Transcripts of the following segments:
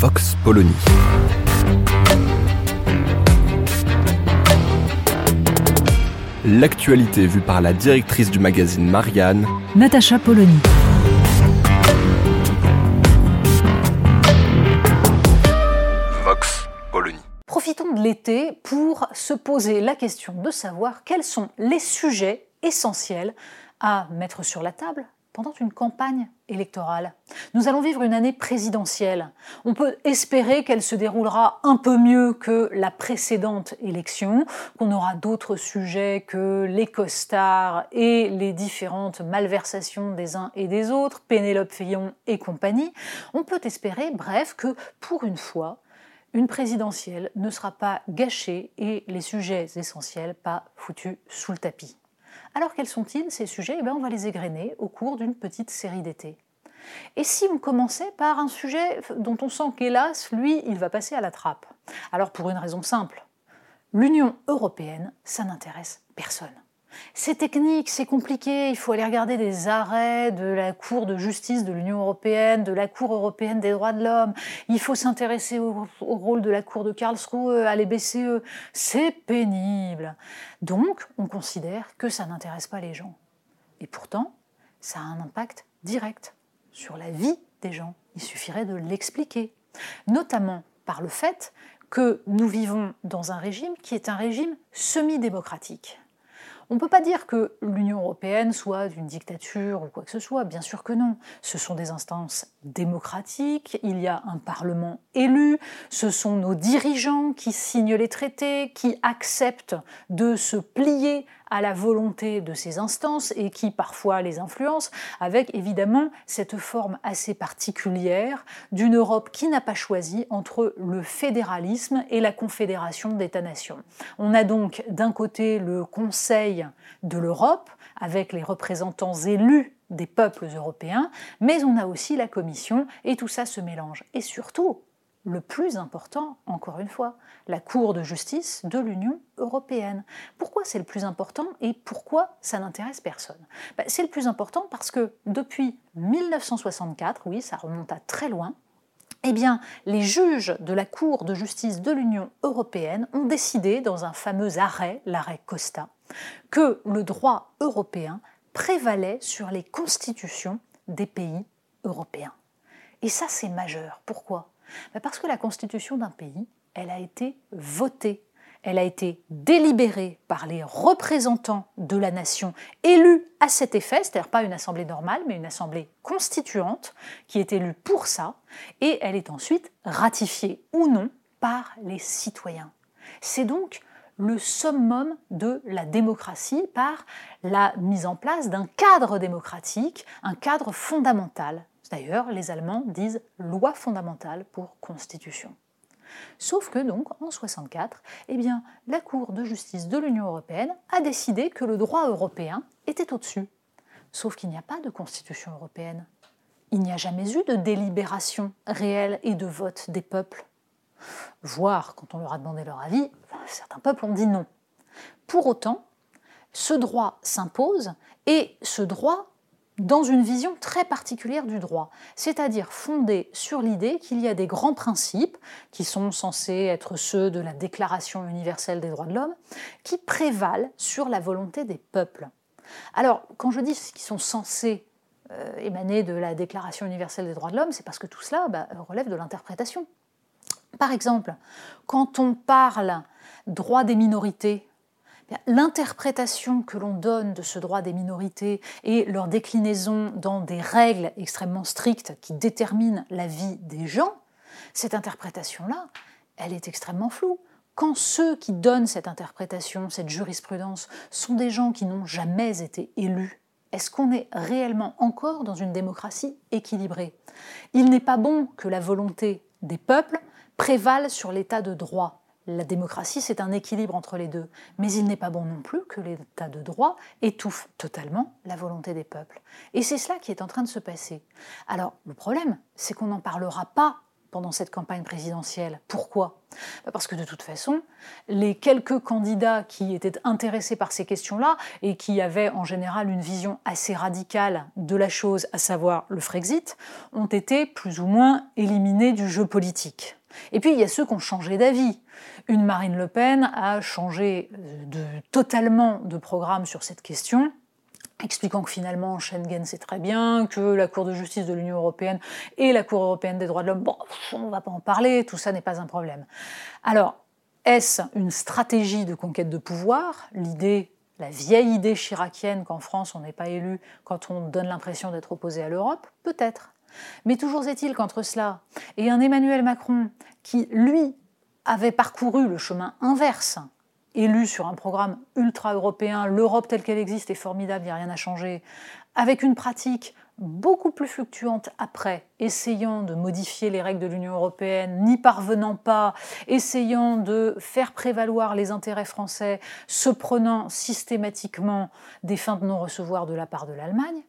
Vox Polony. L'actualité vue par la directrice du magazine Marianne, Natacha Polony. Vox Polony. Profitons de l'été pour se poser la question de savoir quels sont les sujets essentiels à mettre sur la table pendant une campagne électorale. Nous allons vivre une année présidentielle. On peut espérer qu'elle se déroulera un peu mieux que la précédente élection, qu'on aura d'autres sujets que les costards et les différentes malversations des uns et des autres, Pénélope Fillon et compagnie. On peut espérer, bref, que pour une fois, une présidentielle ne sera pas gâchée et les sujets essentiels pas foutus sous le tapis. Alors quels sont-ils ces sujets? Eh bien, On va les égrener au cours d'une petite série d'été. Et si on commençait par un sujet dont on sent qu'hélas, lui, il va passer à la trappe? Alors pour une raison simple, l'Union européenne, ça n'intéresse personne. C'est technique, c'est compliqué, il faut aller regarder des arrêts de la Cour de justice de l'Union européenne, de la Cour européenne des droits de l'homme, il faut s'intéresser au, rôle de la Cour de Karlsruhe, à l'EBCE, c'est pénible. Donc, on considère que ça n'intéresse pas les gens. Et pourtant, ça a un impact direct sur la vie des gens. Il suffirait de l'expliquer, notamment par le fait que nous vivons dans un régime qui est un régime semi-démocratique. On ne peut pas dire que l'Union européenne soit une dictature ou quoi que ce soit, bien sûr que non. Ce sont des instances démocratiques, il y a un Parlement élu, ce sont nos dirigeants qui signent les traités, qui acceptent de se plier à la volonté de ces instances et qui parfois les influencent, avec évidemment cette forme assez particulière d'une Europe qui n'a pas choisi entre le fédéralisme et la confédération d'États-nations. On a donc d'un côté le Conseil de l'Europe, avec les représentants élus des peuples européens, mais on a aussi la Commission, et tout ça se mélange. Et surtout, le plus important, encore une fois, la Cour de justice de l'Union européenne. Pourquoi c'est le plus important et pourquoi ça n'intéresse personne? Ben, C'est le plus important parce que depuis 1964, oui, ça remonte à très loin, eh bien, les juges de la Cour de justice de l'Union européenne ont décidé, dans un fameux arrêt, l'arrêt Costa, que le droit européen prévalait sur les constitutions des pays européens. Et ça, c'est majeur. Pourquoi? Parce que la constitution d'un pays, elle a été votée, elle a été délibérée par les représentants de la nation élus à cet effet, c'est-à-dire pas une assemblée normale, mais une assemblée constituante qui est élue pour ça, et elle est ensuite ratifiée ou non par les citoyens. C'est donc le summum de la démocratie par la mise en place d'un cadre démocratique, un cadre fondamental. D'ailleurs, les Allemands disent loi fondamentale pour constitution. Sauf que donc en 64, eh la Cour de justice de l'Union européenne a décidé que le droit européen était au-dessus. Sauf qu'il n'y a pas de constitution européenne. Il n'y a jamais eu de délibération réelle et de vote des peuples. Voire, quand on leur a demandé leur avis, certains peuples ont dit non. Pour autant, ce droit s'impose et ce droit dans une vision très particulière du droit, c'est-à-dire fondée sur l'idée qu'il y a des grands principes, qui sont censés être ceux de la Déclaration universelle des droits de l'homme, qui prévalent sur la volonté des peuples. Alors, quand je dis qu'ils sont censés euh, émaner de la Déclaration universelle des droits de l'homme, c'est parce que tout cela bah, relève de l'interprétation. Par exemple, quand on parle droit des minorités, l'interprétation que l'on donne de ce droit des minorités et leur déclinaison dans des règles extrêmement strictes qui déterminent la vie des gens, cette interprétation-là, elle est extrêmement floue. Quand ceux qui donnent cette interprétation, cette jurisprudence, sont des gens qui n'ont jamais été élus est-ce qu'on est réellement encore dans une démocratie équilibrée? Il n'est pas bon que la volonté des peuples prévale sur l'état de droit. La démocratie, c'est un équilibre entre les deux. Mais il n'est pas bon non plus que l'état de droit étouffe totalement la volonté des peuples. Et c'est cela qui est en train de se passer. Alors, le problème, c'est qu'on n'en parlera pas pendant cette campagne présidentielle. Pourquoi? Bah, Parce que de toute façon, les quelques candidats qui étaient intéressés par ces questions-là et qui avaient en général une vision assez radicale de la chose, à savoir le Frexit, ont été plus ou moins éliminés du jeu politique. Et puis il y a ceux qui ont changé d'avis. Une Marine Le Pen a changé de, totalement de programme sur cette question expliquant que finalement Schengen c'est très bien, que la Cour de justice de l'Union européenne et la Cour européenne des droits de l'homme, bon, on ne va pas en parler, tout ça n'est pas un problème. Alors, est-ce une stratégie de conquête de pouvoir? L'idée, la vieille idée chiracienne qu'en France on n'est pas élu quand on donne l'impression d'être opposé à l'Europe? Peut-être. Mais toujours est-il qu'entre cela et un Emmanuel Macron qui, lui, avait parcouru le chemin inverse, élu sur un programme ultra-européen, l'Europe telle qu'elle existe est formidable, il n'y a rien à changer, avec une pratique beaucoup plus fluctuante après, essayant de modifier les règles de l'Union européenne, n'y parvenant pas, essayant de faire prévaloir les intérêts français, se prenant systématiquement des fins de non-recevoir de la part de l'Allemagne,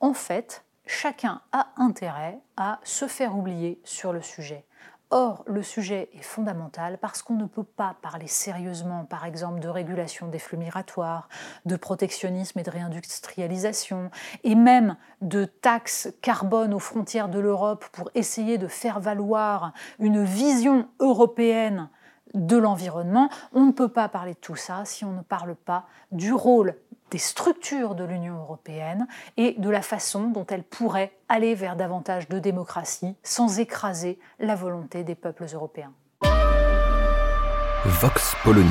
en fait, chacun a intérêt à se faire oublier sur le sujet. Or, le sujet est fondamental parce qu'on ne peut pas parler sérieusement, par exemple, de régulation des flux migratoires, de protectionnisme et de réindustrialisation, et même de taxes carbone aux frontières de l'Europe pour essayer de faire valoir une vision européenne de l'environnement. On ne peut pas parler de tout ça si on ne parle pas du rôle des structures de l'Union européenne et de la façon dont elle pourrait aller vers davantage de démocratie sans écraser la volonté des peuples européens. Vox Polony.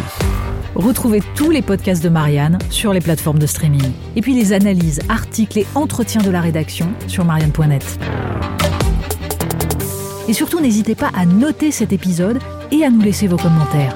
Retrouvez tous les podcasts de Marianne sur les plateformes de streaming. Et puis les analyses, articles et entretiens de la rédaction sur marianne.net. Et surtout, n'hésitez pas à noter cet épisode et à nous laisser vos commentaires.